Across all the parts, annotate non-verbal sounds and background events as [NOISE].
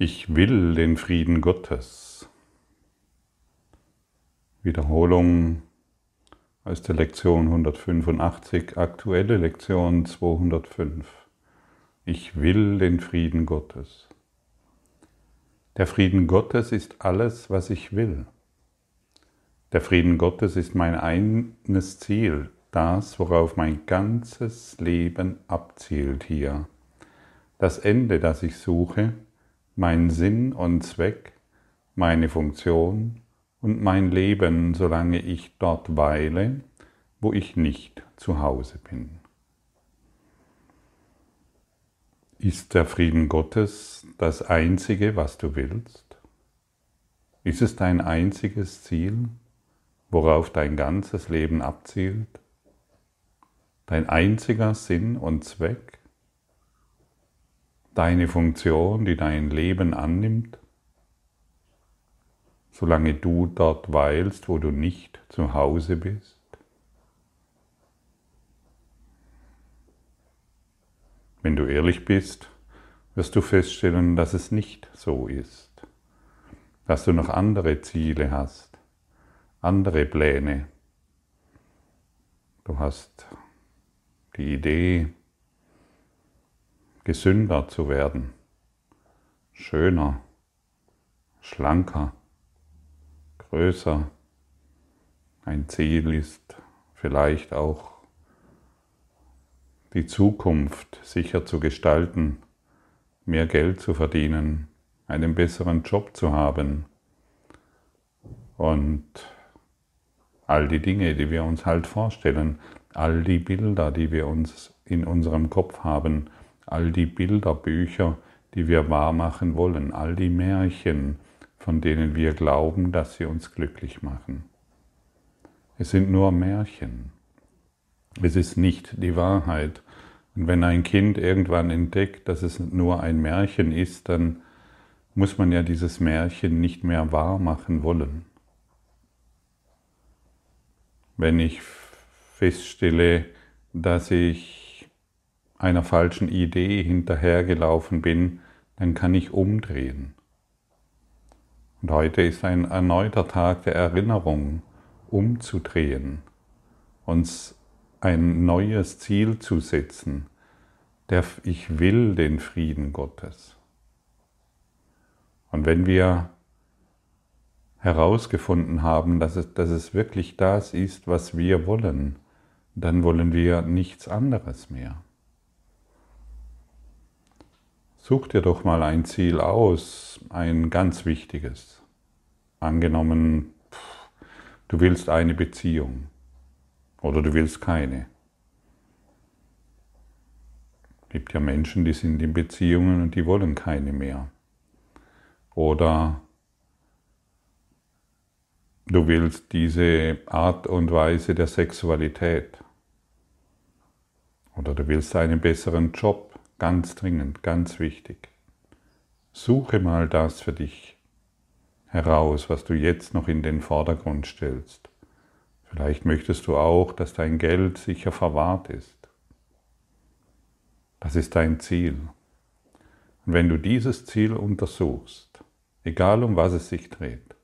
Ich will den Frieden Gottes. Wiederholung aus der Lektion 185, aktuelle Lektion 205. Ich will den Frieden Gottes. Der Frieden Gottes ist alles, was ich will. Der Frieden Gottes ist mein eines Ziel, das, worauf mein ganzes Leben abzielt hier. Das Ende, das ich suche, mein Sinn und Zweck, meine Funktion und mein Leben, solange ich dort weile, wo ich nicht zu Hause bin. Ist der Frieden Gottes das Einzige, was du willst? Ist es dein einziges Ziel, worauf dein ganzes Leben abzielt? Dein einziger Sinn und Zweck? Deine Funktion, die dein Leben annimmt, solange du dort weilst, wo du nicht zu Hause bist? Wenn du ehrlich bist, wirst du feststellen, dass es nicht so ist, dass du noch andere Ziele hast, andere Pläne. Du hast die Idee, gesünder zu werden, schöner, schlanker, größer. Ein Ziel ist vielleicht auch die Zukunft sicher zu gestalten, mehr Geld zu verdienen, einen besseren Job zu haben und all die Dinge, die wir uns halt vorstellen, all die Bilder, die wir uns in unserem Kopf haben, all die Bilderbücher, die wir wahrmachen wollen, all die Märchen, von denen wir glauben, dass sie uns glücklich machen. Es sind nur Märchen. Es ist nicht die Wahrheit. Und wenn ein Kind irgendwann entdeckt, dass es nur ein Märchen ist, dann muss man ja dieses Märchen nicht mehr wahr machen wollen. Wenn ich feststelle, dass ich einer falschen Idee hinterhergelaufen bin, dann kann ich umdrehen. Und heute ist ein erneuter Tag der Erinnerung, umzudrehen, uns ein neues Ziel zu setzen, der ich will den Frieden Gottes. Und wenn wir herausgefunden haben, dass es, dass es wirklich das ist, was wir wollen, dann wollen wir nichts anderes mehr. Such dir doch mal ein Ziel aus, ein ganz wichtiges. Angenommen, du willst eine Beziehung oder du willst keine. Es gibt ja Menschen, die sind in Beziehungen und die wollen keine mehr. Oder du willst diese Art und Weise der Sexualität. Oder du willst einen besseren Job Ganz dringend, ganz wichtig. Suche mal das für dich heraus, was du jetzt noch in den Vordergrund stellst. Vielleicht möchtest du auch, dass dein Geld sicher verwahrt ist. Das ist dein Ziel. Und wenn du dieses Ziel untersuchst, egal um was es sich dreht,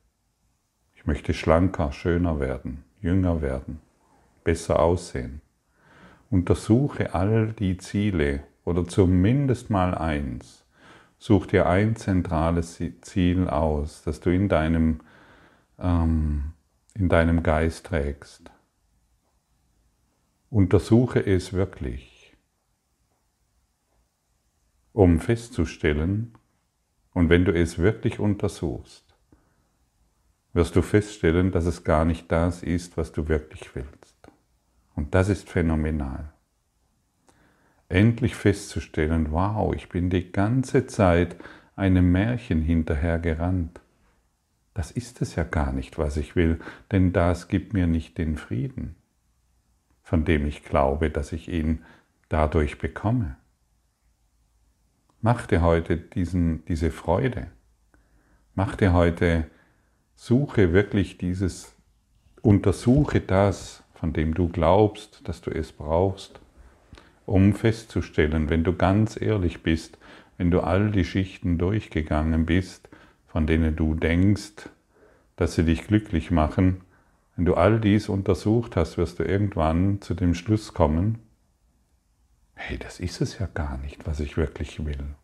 ich möchte schlanker, schöner werden, jünger werden, besser aussehen, untersuche all die Ziele, oder zumindest mal eins. Such dir ein zentrales Ziel aus, das du in deinem, ähm, in deinem Geist trägst. Untersuche es wirklich, um festzustellen, und wenn du es wirklich untersuchst, wirst du feststellen, dass es gar nicht das ist, was du wirklich willst. Und das ist phänomenal endlich festzustellen, wow, ich bin die ganze Zeit einem Märchen hinterhergerannt. Das ist es ja gar nicht, was ich will, denn das gibt mir nicht den Frieden, von dem ich glaube, dass ich ihn dadurch bekomme. Mach dir heute diesen, diese Freude. Mach dir heute, suche wirklich dieses, untersuche das, von dem du glaubst, dass du es brauchst um festzustellen, wenn du ganz ehrlich bist, wenn du all die Schichten durchgegangen bist, von denen du denkst, dass sie dich glücklich machen, wenn du all dies untersucht hast, wirst du irgendwann zu dem Schluss kommen, hey, das ist es ja gar nicht, was ich wirklich will.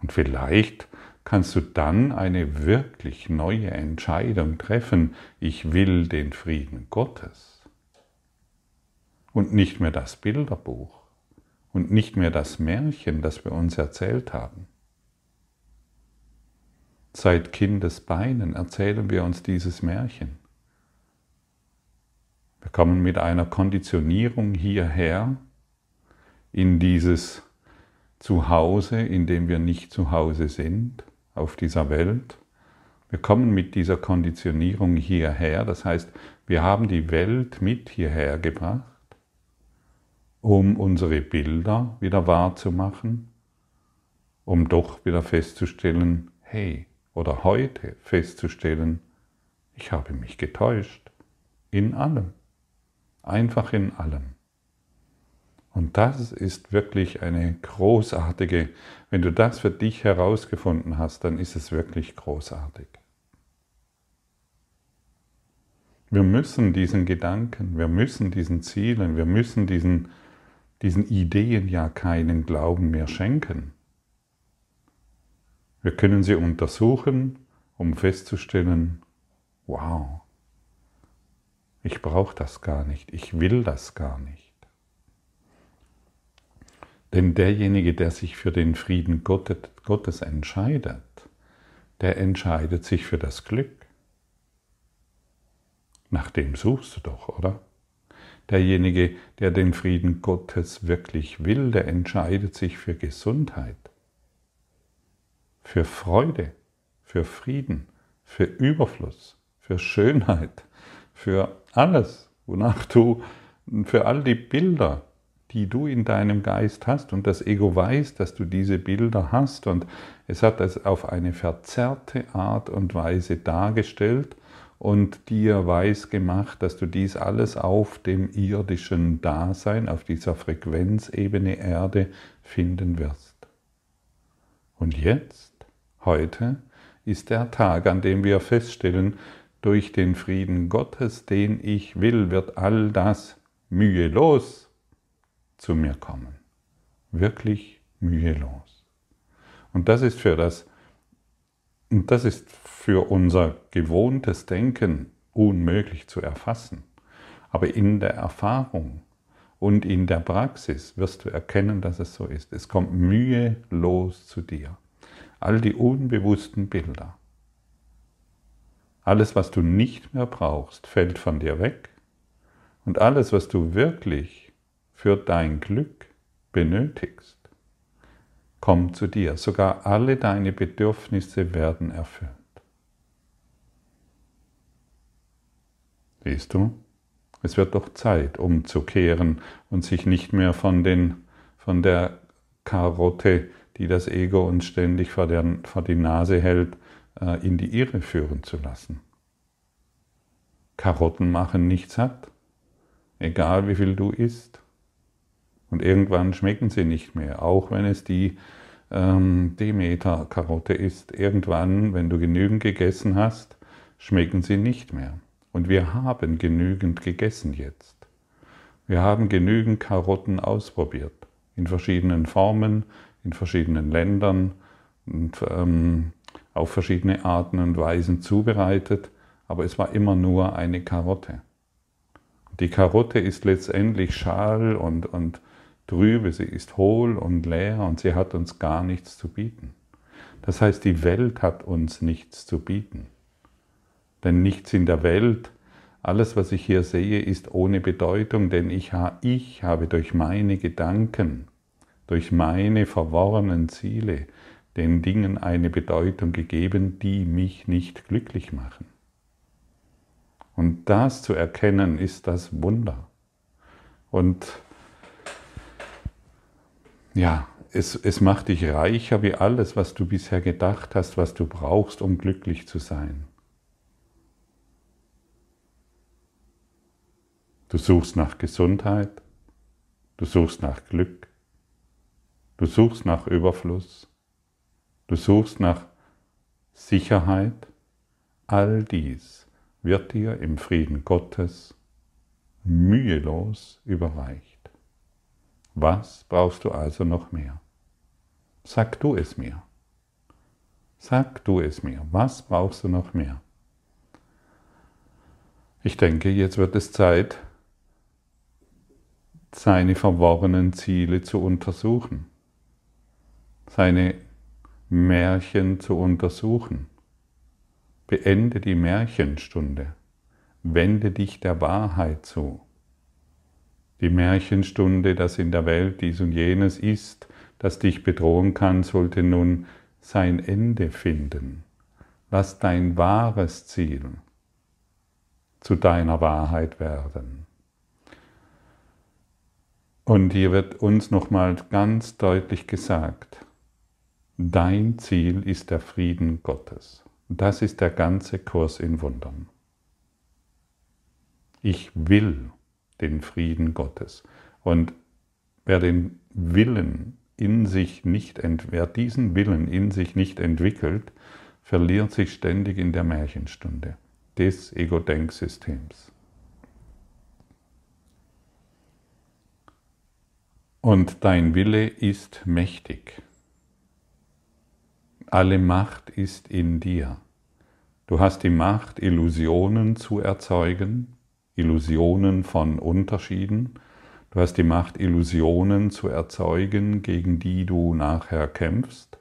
Und vielleicht kannst du dann eine wirklich neue Entscheidung treffen, ich will den Frieden Gottes. Und nicht mehr das Bilderbuch und nicht mehr das Märchen, das wir uns erzählt haben. Seit Kindesbeinen erzählen wir uns dieses Märchen. Wir kommen mit einer Konditionierung hierher in dieses Zuhause, in dem wir nicht zu Hause sind, auf dieser Welt. Wir kommen mit dieser Konditionierung hierher, das heißt, wir haben die Welt mit hierher gebracht, um unsere Bilder wieder wahrzumachen, um doch wieder festzustellen, hey, oder heute festzustellen, ich habe mich getäuscht. In allem. Einfach in allem. Und das ist wirklich eine großartige, wenn du das für dich herausgefunden hast, dann ist es wirklich großartig. Wir müssen diesen Gedanken, wir müssen diesen Zielen, wir müssen diesen, diesen Ideen ja keinen Glauben mehr schenken. Wir können sie untersuchen, um festzustellen, wow, ich brauche das gar nicht, ich will das gar nicht. Denn derjenige, der sich für den Frieden Gottes entscheidet, der entscheidet sich für das Glück. Nach dem suchst du doch, oder? Derjenige, der den Frieden Gottes wirklich will, der entscheidet sich für Gesundheit für Freude, für Frieden, für Überfluss, für Schönheit, für alles, wonach du, für all die Bilder, die du in deinem Geist hast. Und das Ego weiß, dass du diese Bilder hast. Und es hat es auf eine verzerrte Art und Weise dargestellt und dir weiß gemacht, dass du dies alles auf dem irdischen Dasein, auf dieser Frequenzebene Erde finden wirst. Und jetzt Heute ist der Tag, an dem wir feststellen, durch den Frieden Gottes, den ich will, wird all das mühelos zu mir kommen. Wirklich mühelos. Und das ist für das, und das ist für unser gewohntes Denken unmöglich zu erfassen. Aber in der Erfahrung und in der Praxis wirst du erkennen, dass es so ist. Es kommt mühelos zu dir all die unbewussten Bilder. Alles, was du nicht mehr brauchst, fällt von dir weg und alles, was du wirklich für dein Glück benötigst, kommt zu dir. Sogar alle deine Bedürfnisse werden erfüllt. Siehst du? Es wird doch Zeit, umzukehren und sich nicht mehr von, den, von der Karotte die das Ego uns ständig vor, der, vor die Nase hält, äh, in die Irre führen zu lassen. Karotten machen nicht satt, egal wie viel du isst. Und irgendwann schmecken sie nicht mehr, auch wenn es die ähm, Demeter-Karotte ist. Irgendwann, wenn du genügend gegessen hast, schmecken sie nicht mehr. Und wir haben genügend gegessen jetzt. Wir haben genügend Karotten ausprobiert, in verschiedenen Formen, in verschiedenen Ländern und ähm, auf verschiedene Arten und Weisen zubereitet, aber es war immer nur eine Karotte. Die Karotte ist letztendlich schal und, und trübe, sie ist hohl und leer und sie hat uns gar nichts zu bieten. Das heißt, die Welt hat uns nichts zu bieten. Denn nichts in der Welt, alles, was ich hier sehe, ist ohne Bedeutung, denn ich, ich habe durch meine Gedanken durch meine verworrenen Ziele den Dingen eine Bedeutung gegeben, die mich nicht glücklich machen. Und das zu erkennen, ist das Wunder. Und ja, es, es macht dich reicher wie alles, was du bisher gedacht hast, was du brauchst, um glücklich zu sein. Du suchst nach Gesundheit, du suchst nach Glück, Du suchst nach Überfluss. Du suchst nach Sicherheit. All dies wird dir im Frieden Gottes mühelos überreicht. Was brauchst du also noch mehr? Sag du es mir. Sag du es mir. Was brauchst du noch mehr? Ich denke, jetzt wird es Zeit, seine verworrenen Ziele zu untersuchen, seine Märchen zu untersuchen. Beende die Märchenstunde, wende dich der Wahrheit zu. Die Märchenstunde, dass in der Welt dies und jenes ist, das dich bedrohen kann, sollte nun sein Ende finden. Lass dein wahres Ziel zu deiner Wahrheit werden. Und hier wird uns nochmal ganz deutlich gesagt, dein Ziel ist der Frieden Gottes. Das ist der ganze Kurs in Wundern. Ich will den Frieden Gottes. Und wer den Willen in sich nicht, wer diesen Willen in sich nicht entwickelt, verliert sich ständig in der Märchenstunde des Ego-Denksystems. Und dein Wille ist mächtig. Alle Macht ist in dir. Du hast die Macht, Illusionen zu erzeugen, Illusionen von Unterschieden, Du hast die Macht, Illusionen zu erzeugen, gegen die du nachher kämpfst.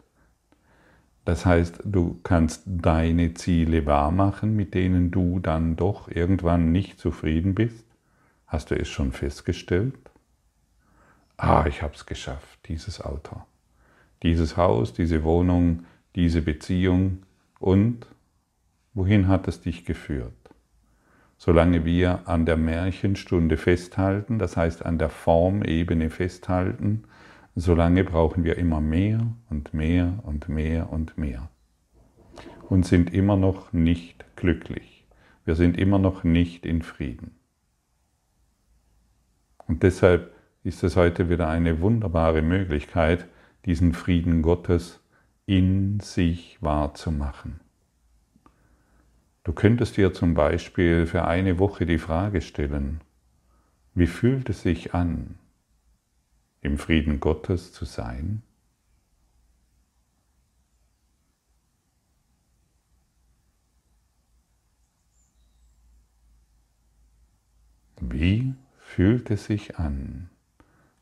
Das heißt, du kannst deine Ziele wahrmachen, mit denen du dann doch irgendwann nicht zufrieden bist. Hast du es schon festgestellt? Ah, ich habe es geschafft, dieses Auto, dieses Haus, diese Wohnung, diese Beziehung und wohin hat es dich geführt? Solange wir an der Märchenstunde festhalten, das heißt an der Formebene festhalten, solange brauchen wir immer mehr und mehr und mehr und mehr. Und sind immer noch nicht glücklich. Wir sind immer noch nicht in Frieden. Und deshalb ist es heute wieder eine wunderbare Möglichkeit, diesen Frieden Gottes in sich wahrzumachen. Du könntest dir zum Beispiel für eine Woche die Frage stellen, wie fühlt es sich an, im Frieden Gottes zu sein? Wie fühlt es sich an,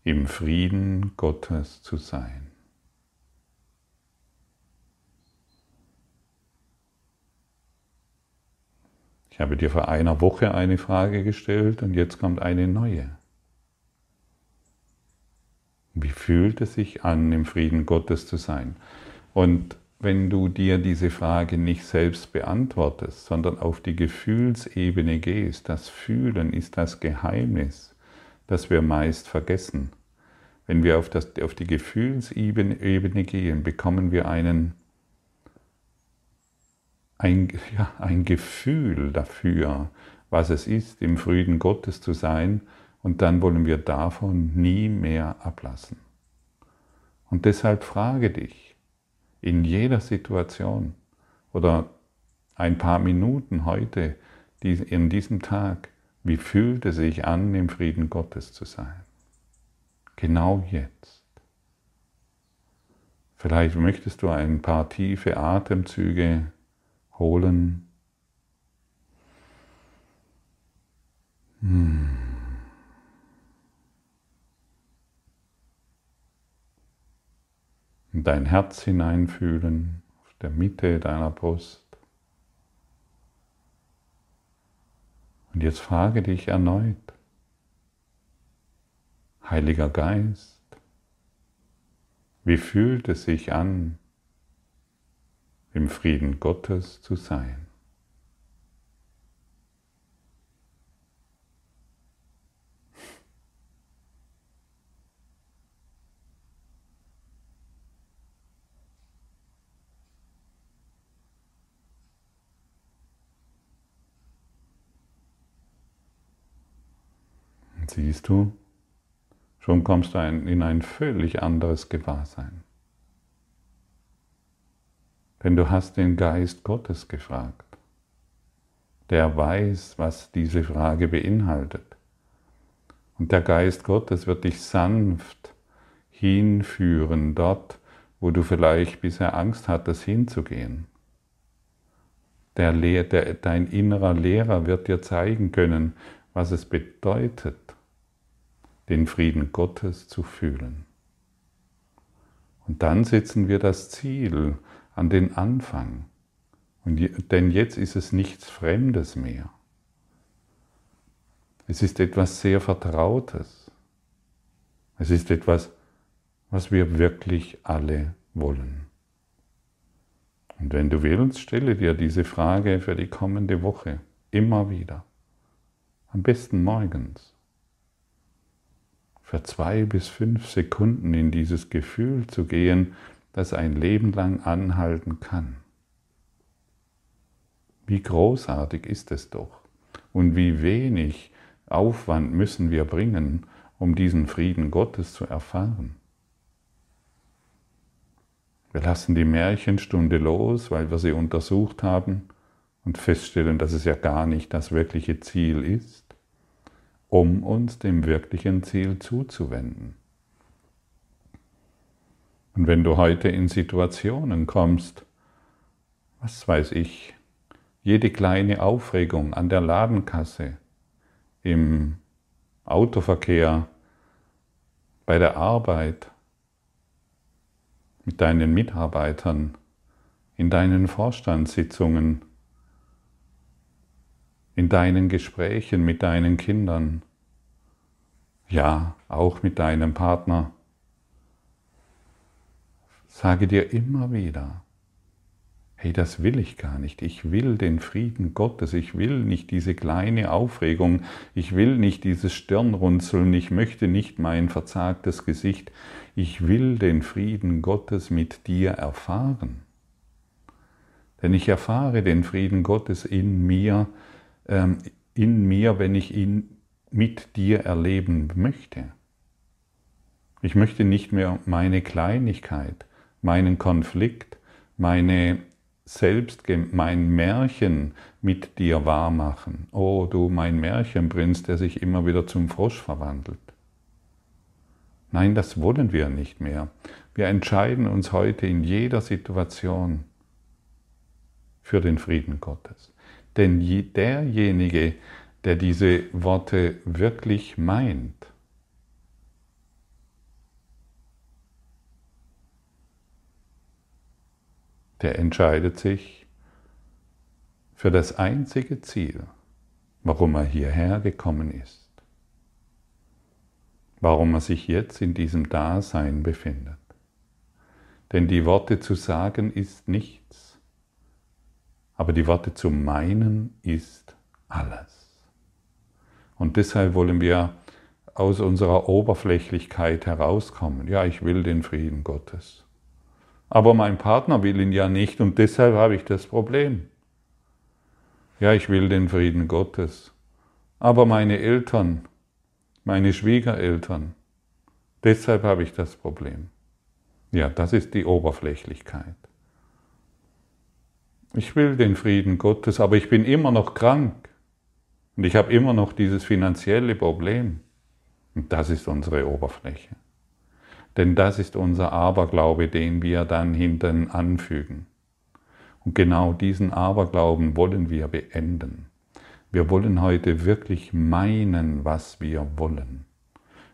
im Frieden Gottes zu sein? Ich habe dir vor einer Woche eine Frage gestellt und jetzt kommt eine neue. Wie fühlt es sich an, im Frieden Gottes zu sein? Und wenn du dir diese Frage nicht selbst beantwortest, sondern auf die Gefühlsebene gehst, das Fühlen ist das Geheimnis, das wir meist vergessen. Wenn wir auf, das, auf die Gefühlsebene gehen, bekommen wir einen ein, ja, ein Gefühl dafür, was es ist, im Frieden Gottes zu sein, und dann wollen wir davon nie mehr ablassen. Und deshalb frage dich in jeder Situation oder ein paar Minuten heute, in diesem Tag, wie fühlt es sich an, im Frieden Gottes zu sein? Genau jetzt. Vielleicht möchtest du ein paar tiefe Atemzüge holen. Hm. In dein Herz hineinfühlen, auf der Mitte deiner Brust. Und jetzt frage dich erneut, Heiliger Geist, wie fühlt es sich an, im Frieden Gottes zu sein. Siehst du, Schon kommst du in ein völlig anderes Gewahrsein. Denn du hast den Geist Gottes gefragt. Der weiß, was diese Frage beinhaltet. Und der Geist Gottes wird dich sanft hinführen, dort, wo du vielleicht bisher Angst hattest, hinzugehen. Der, der, dein innerer Lehrer wird dir zeigen können, was es bedeutet, den Frieden Gottes zu fühlen. Und dann setzen wir das Ziel an den Anfang. Und denn jetzt ist es nichts Fremdes mehr. Es ist etwas sehr Vertrautes. Es ist etwas, was wir wirklich alle wollen. Und wenn du willst, stelle dir diese Frage für die kommende Woche immer wieder. Am besten morgens. Für zwei bis fünf Sekunden in dieses Gefühl zu gehen, das ein Leben lang anhalten kann. Wie großartig ist es doch und wie wenig Aufwand müssen wir bringen, um diesen Frieden Gottes zu erfahren. Wir lassen die Märchenstunde los, weil wir sie untersucht haben und feststellen, dass es ja gar nicht das wirkliche Ziel ist, um uns dem wirklichen Ziel zuzuwenden. Und wenn du heute in Situationen kommst, was weiß ich, jede kleine Aufregung an der Ladenkasse, im Autoverkehr, bei der Arbeit, mit deinen Mitarbeitern, in deinen Vorstandssitzungen, in deinen Gesprächen mit deinen Kindern, ja, auch mit deinem Partner, Sage dir immer wieder, hey, das will ich gar nicht. Ich will den Frieden Gottes. Ich will nicht diese kleine Aufregung. Ich will nicht dieses Stirnrunzeln. Ich möchte nicht mein verzagtes Gesicht. Ich will den Frieden Gottes mit dir erfahren. Denn ich erfahre den Frieden Gottes in mir, ähm, in mir, wenn ich ihn mit dir erleben möchte. Ich möchte nicht mehr meine Kleinigkeit, meinen Konflikt, meine selbst mein Märchen mit dir wahrmachen. Oh, du mein Märchenprinz, der sich immer wieder zum Frosch verwandelt. Nein, das wollen wir nicht mehr. Wir entscheiden uns heute in jeder Situation für den Frieden Gottes. Denn derjenige, der diese Worte wirklich meint, der entscheidet sich für das einzige Ziel, warum er hierher gekommen ist, warum er sich jetzt in diesem Dasein befindet. Denn die Worte zu sagen ist nichts, aber die Worte zu meinen ist alles. Und deshalb wollen wir aus unserer Oberflächlichkeit herauskommen. Ja, ich will den Frieden Gottes. Aber mein Partner will ihn ja nicht und deshalb habe ich das Problem. Ja, ich will den Frieden Gottes. Aber meine Eltern, meine Schwiegereltern, deshalb habe ich das Problem. Ja, das ist die Oberflächlichkeit. Ich will den Frieden Gottes, aber ich bin immer noch krank. Und ich habe immer noch dieses finanzielle Problem. Und das ist unsere Oberfläche. Denn das ist unser Aberglaube, den wir dann hinten anfügen. Und genau diesen Aberglauben wollen wir beenden. Wir wollen heute wirklich meinen, was wir wollen.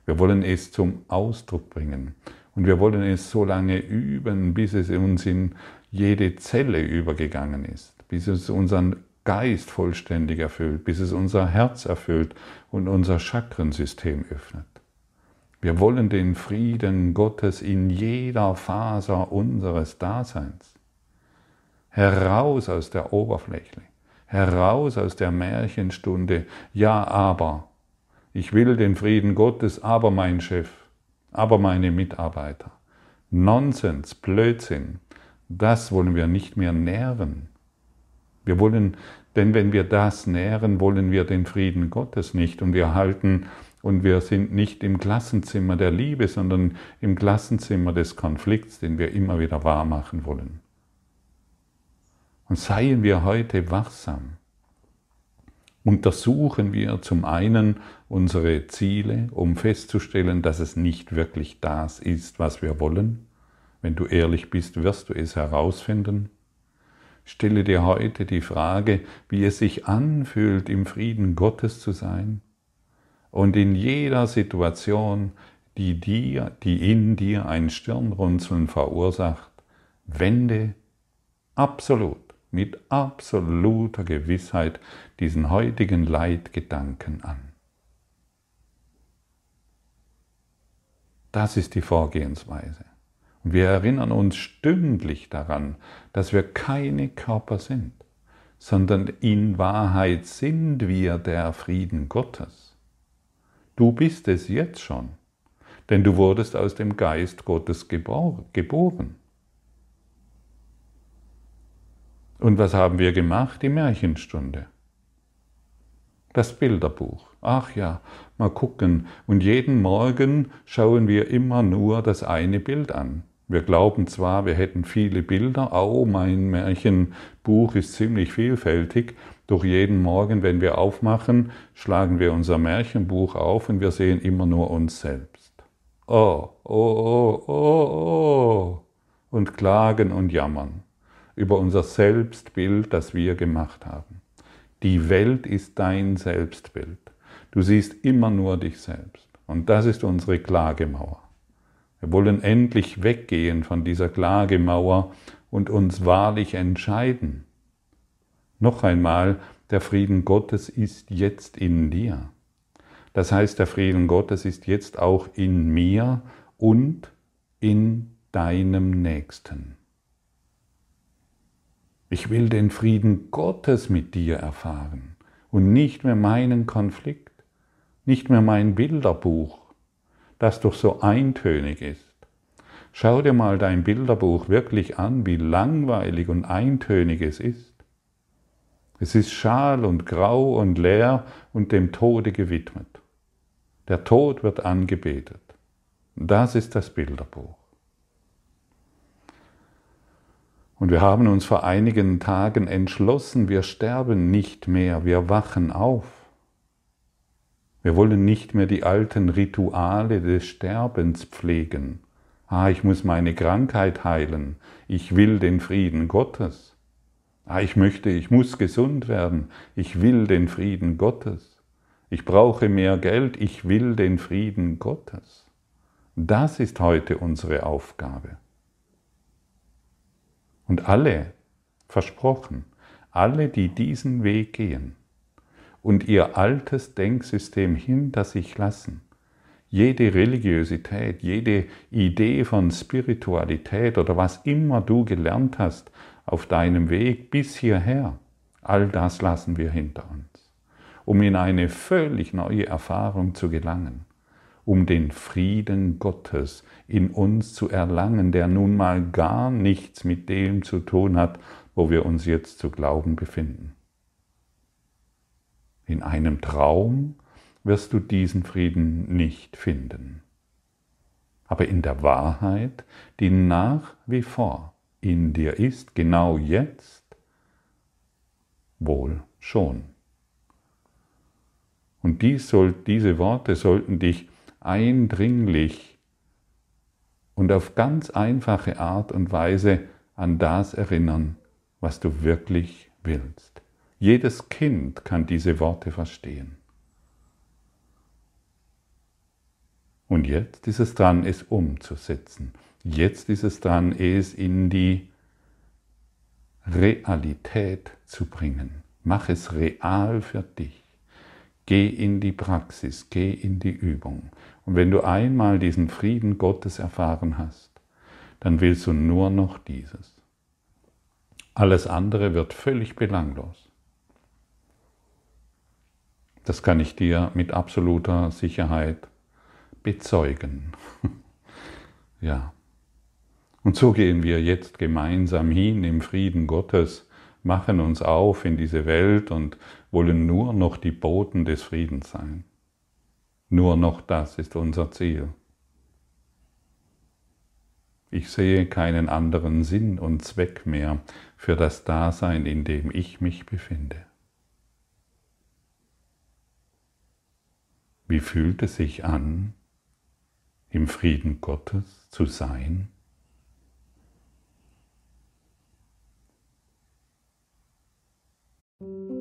Wir wollen es zum Ausdruck bringen. Und wir wollen es so lange üben, bis es uns in jede Zelle übergegangen ist, bis es unseren Geist vollständig erfüllt, bis es unser Herz erfüllt und unser Chakrensystem öffnet. Wir wollen den Frieden Gottes in jeder Faser unseres Daseins. Heraus aus der Oberfläche, heraus aus der Märchenstunde. Ja, aber ich will den Frieden Gottes, aber mein Chef, aber meine Mitarbeiter. Nonsens, Blödsinn, das wollen wir nicht mehr nähren. Wir wollen, denn wenn wir das nähren, wollen wir den Frieden Gottes nicht und wir halten und wir sind nicht im Klassenzimmer der Liebe, sondern im Klassenzimmer des Konflikts, den wir immer wieder wahr machen wollen. Und seien wir heute wachsam. Untersuchen wir zum einen unsere Ziele, um festzustellen, dass es nicht wirklich das ist, was wir wollen. Wenn du ehrlich bist, wirst du es herausfinden. Stelle dir heute die Frage, wie es sich anfühlt, im Frieden Gottes zu sein und in jeder Situation, die dir, die in dir ein Stirnrunzeln verursacht, wende absolut, mit absoluter Gewissheit diesen heutigen Leitgedanken an. Das ist die Vorgehensweise. Und wir erinnern uns stündlich daran, dass wir keine Körper sind, sondern in Wahrheit sind wir der Frieden Gottes. Du bist es jetzt schon, denn du wurdest aus dem Geist Gottes geboren. Und was haben wir gemacht? Die Märchenstunde. Das Bilderbuch. Ach ja, mal gucken. Und jeden Morgen schauen wir immer nur das eine Bild an. Wir glauben zwar, wir hätten viele Bilder, oh, mein Märchenbuch ist ziemlich vielfältig, doch jeden Morgen, wenn wir aufmachen, schlagen wir unser Märchenbuch auf und wir sehen immer nur uns selbst. Oh, oh, oh, oh, oh. Und klagen und jammern über unser Selbstbild, das wir gemacht haben. Die Welt ist dein Selbstbild. Du siehst immer nur dich selbst. Und das ist unsere Klagemauer. Wir wollen endlich weggehen von dieser Klagemauer und uns wahrlich entscheiden. Noch einmal, der Frieden Gottes ist jetzt in dir. Das heißt, der Frieden Gottes ist jetzt auch in mir und in deinem Nächsten. Ich will den Frieden Gottes mit dir erfahren und nicht mehr meinen Konflikt, nicht mehr mein Bilderbuch, das doch so eintönig ist. Schau dir mal dein Bilderbuch wirklich an, wie langweilig und eintönig es ist. Es ist schal und grau und leer und dem Tode gewidmet. Der Tod wird angebetet. Das ist das Bilderbuch. Und wir haben uns vor einigen Tagen entschlossen, wir sterben nicht mehr, wir wachen auf. Wir wollen nicht mehr die alten Rituale des Sterbens pflegen. Ah, ich muss meine Krankheit heilen. Ich will den Frieden Gottes. Ah, ich möchte, ich muss gesund werden. Ich will den Frieden Gottes. Ich brauche mehr Geld. Ich will den Frieden Gottes. Das ist heute unsere Aufgabe. Und alle, versprochen, alle, die diesen Weg gehen, und ihr altes Denksystem hinter sich lassen. Jede Religiosität, jede Idee von Spiritualität oder was immer du gelernt hast auf deinem Weg bis hierher, all das lassen wir hinter uns, um in eine völlig neue Erfahrung zu gelangen, um den Frieden Gottes in uns zu erlangen, der nun mal gar nichts mit dem zu tun hat, wo wir uns jetzt zu glauben befinden. In einem Traum wirst du diesen Frieden nicht finden. Aber in der Wahrheit, die nach wie vor in dir ist, genau jetzt, wohl schon. Und dies soll, diese Worte sollten dich eindringlich und auf ganz einfache Art und Weise an das erinnern, was du wirklich willst. Jedes Kind kann diese Worte verstehen. Und jetzt ist es dran, es umzusetzen. Jetzt ist es dran, es in die Realität zu bringen. Mach es real für dich. Geh in die Praxis, geh in die Übung. Und wenn du einmal diesen Frieden Gottes erfahren hast, dann willst du nur noch dieses. Alles andere wird völlig belanglos. Das kann ich dir mit absoluter Sicherheit bezeugen. [LAUGHS] ja. Und so gehen wir jetzt gemeinsam hin im Frieden Gottes, machen uns auf in diese Welt und wollen nur noch die Boten des Friedens sein. Nur noch das ist unser Ziel. Ich sehe keinen anderen Sinn und Zweck mehr für das Dasein, in dem ich mich befinde. Wie fühlt es sich an, im Frieden Gottes zu sein? Musik